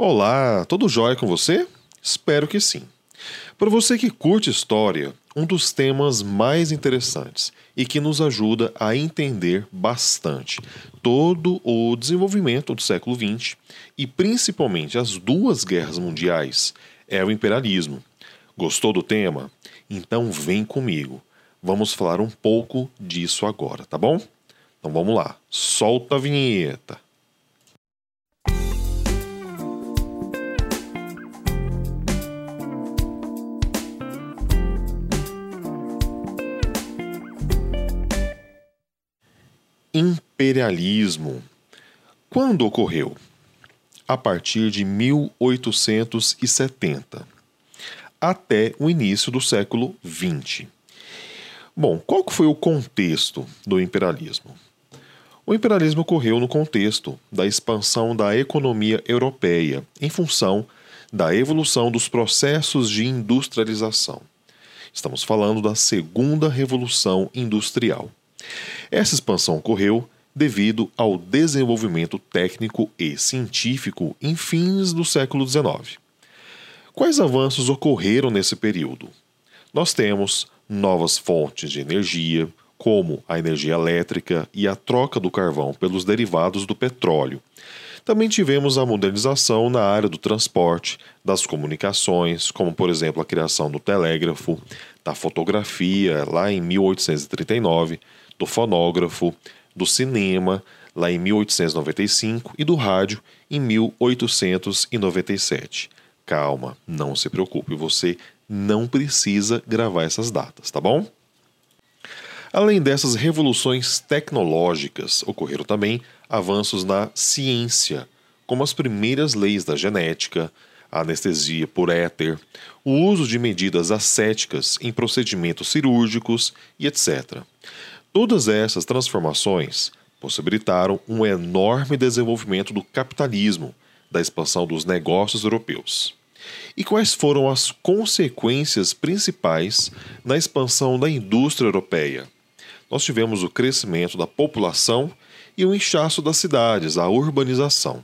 Olá, tudo jóia com você? Espero que sim. Para você que curte história, um dos temas mais interessantes e que nos ajuda a entender bastante todo o desenvolvimento do século XX e principalmente as duas guerras mundiais é o imperialismo. Gostou do tema? Então vem comigo. Vamos falar um pouco disso agora, tá bom? Então vamos lá, solta a vinheta. Imperialismo. Quando ocorreu? A partir de 1870, até o início do século XX. Bom, qual foi o contexto do imperialismo? O imperialismo ocorreu no contexto da expansão da economia europeia em função da evolução dos processos de industrialização. Estamos falando da Segunda Revolução Industrial. Essa expansão ocorreu devido ao desenvolvimento técnico e científico em fins do século XIX. Quais avanços ocorreram nesse período? Nós temos novas fontes de energia, como a energia elétrica e a troca do carvão pelos derivados do petróleo. Também tivemos a modernização na área do transporte, das comunicações, como por exemplo a criação do telégrafo, da fotografia lá em 1839, do fonógrafo, do cinema, lá em 1895, e do rádio, em 1897. Calma, não se preocupe, você não precisa gravar essas datas, tá bom? Além dessas revoluções tecnológicas, ocorreram também avanços na ciência, como as primeiras leis da genética, a anestesia por éter, o uso de medidas ascéticas em procedimentos cirúrgicos e etc. Todas essas transformações possibilitaram um enorme desenvolvimento do capitalismo, da expansão dos negócios europeus. E quais foram as consequências principais na expansão da indústria europeia? Nós tivemos o crescimento da população e o inchaço das cidades, a urbanização.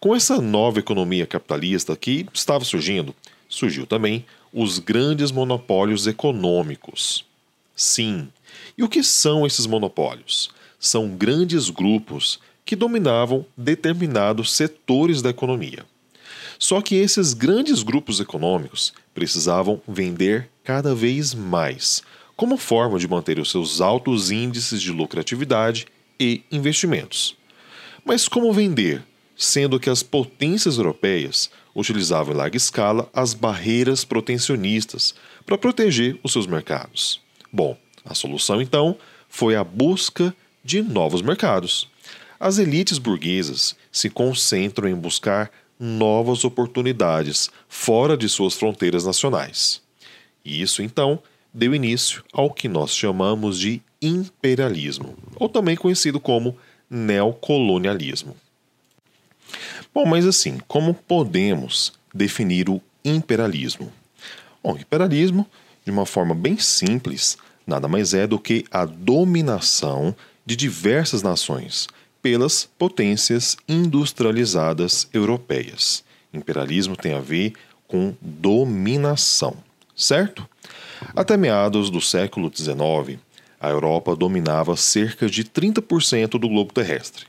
Com essa nova economia capitalista que estava surgindo, surgiu também os grandes monopólios econômicos. Sim, e o que são esses monopólios? São grandes grupos que dominavam determinados setores da economia. Só que esses grandes grupos econômicos precisavam vender cada vez mais, como forma de manter os seus altos índices de lucratividade e investimentos. Mas como vender, sendo que as potências europeias utilizavam em larga escala as barreiras protecionistas para proteger os seus mercados? Bom, a solução, então, foi a busca de novos mercados. As elites burguesas se concentram em buscar novas oportunidades fora de suas fronteiras nacionais. E isso, então, deu início ao que nós chamamos de imperialismo, ou também conhecido como neocolonialismo. Bom, mas assim, como podemos definir o imperialismo? Bom, o imperialismo, de uma forma bem simples, nada mais é do que a dominação de diversas nações pelas potências industrializadas europeias. Imperialismo tem a ver com dominação, certo? Até meados do século XIX, a Europa dominava cerca de 30% do globo terrestre.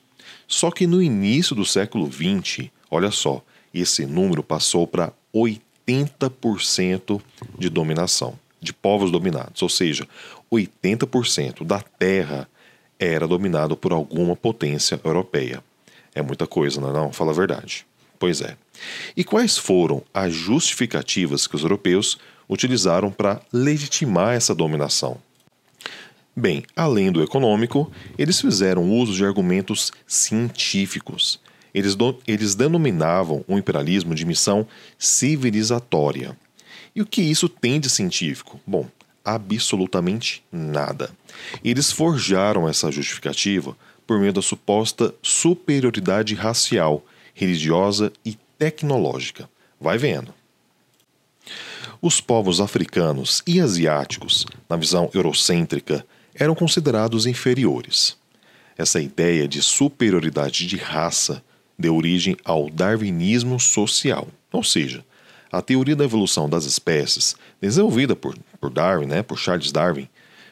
Só que no início do século XX, olha só, esse número passou para 80% de dominação de povos dominados, ou seja, 80% da terra era dominado por alguma potência europeia. É muita coisa, não é não? Fala a verdade. Pois é. E quais foram as justificativas que os europeus utilizaram para legitimar essa dominação? Bem, além do econômico, eles fizeram uso de argumentos científicos. Eles, do, eles denominavam o imperialismo de missão civilizatória. E o que isso tem de científico? Bom, absolutamente nada. Eles forjaram essa justificativa por meio da suposta superioridade racial, religiosa e tecnológica. Vai vendo. Os povos africanos e asiáticos, na visão eurocêntrica, eram considerados inferiores. Essa ideia de superioridade de raça deu origem ao darwinismo social, ou seja, a teoria da evolução das espécies, desenvolvida por, por Darwin, né, por Charles Darwin,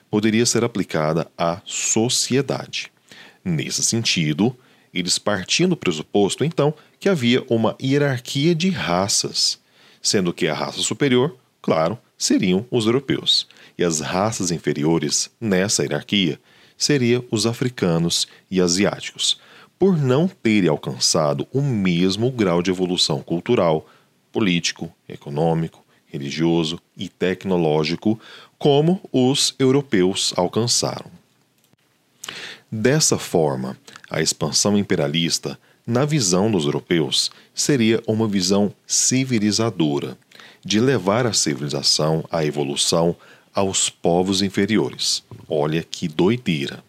poderia ser aplicada à sociedade. Nesse sentido, eles partiam do pressuposto, então, que havia uma hierarquia de raças, sendo que a raça superior, claro, seriam os europeus, e as raças inferiores nessa hierarquia seriam os africanos e asiáticos, por não terem alcançado o mesmo grau de evolução cultural, político, econômico, religioso e tecnológico como os europeus alcançaram. Dessa forma, a expansão imperialista, na visão dos europeus, seria uma visão civilizadora, de levar a civilização, a evolução, aos povos inferiores. Olha que doideira!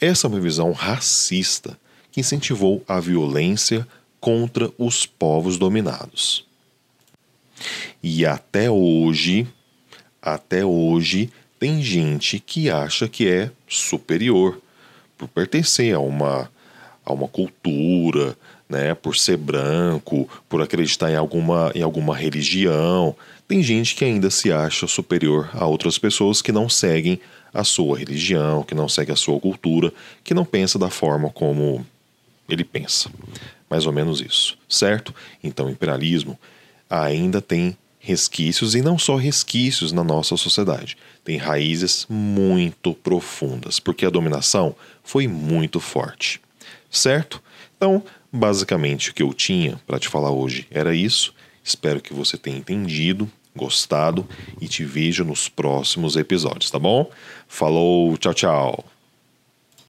Essa é uma visão racista que incentivou a violência contra os povos dominados. E até hoje, até hoje, tem gente que acha que é superior por pertencer a uma, a uma cultura, né, por ser branco, por acreditar em alguma, em alguma religião. Tem gente que ainda se acha superior a outras pessoas que não seguem a sua religião, que não segue a sua cultura, que não pensa da forma como ele pensa. Mais ou menos isso, certo? Então, imperialismo ainda tem resquícios e não só resquícios na nossa sociedade, tem raízes muito profundas, porque a dominação foi muito forte. Certo? Então, basicamente o que eu tinha para te falar hoje era isso. Espero que você tenha entendido, gostado e te vejo nos próximos episódios, tá bom? Falou, tchau, tchau.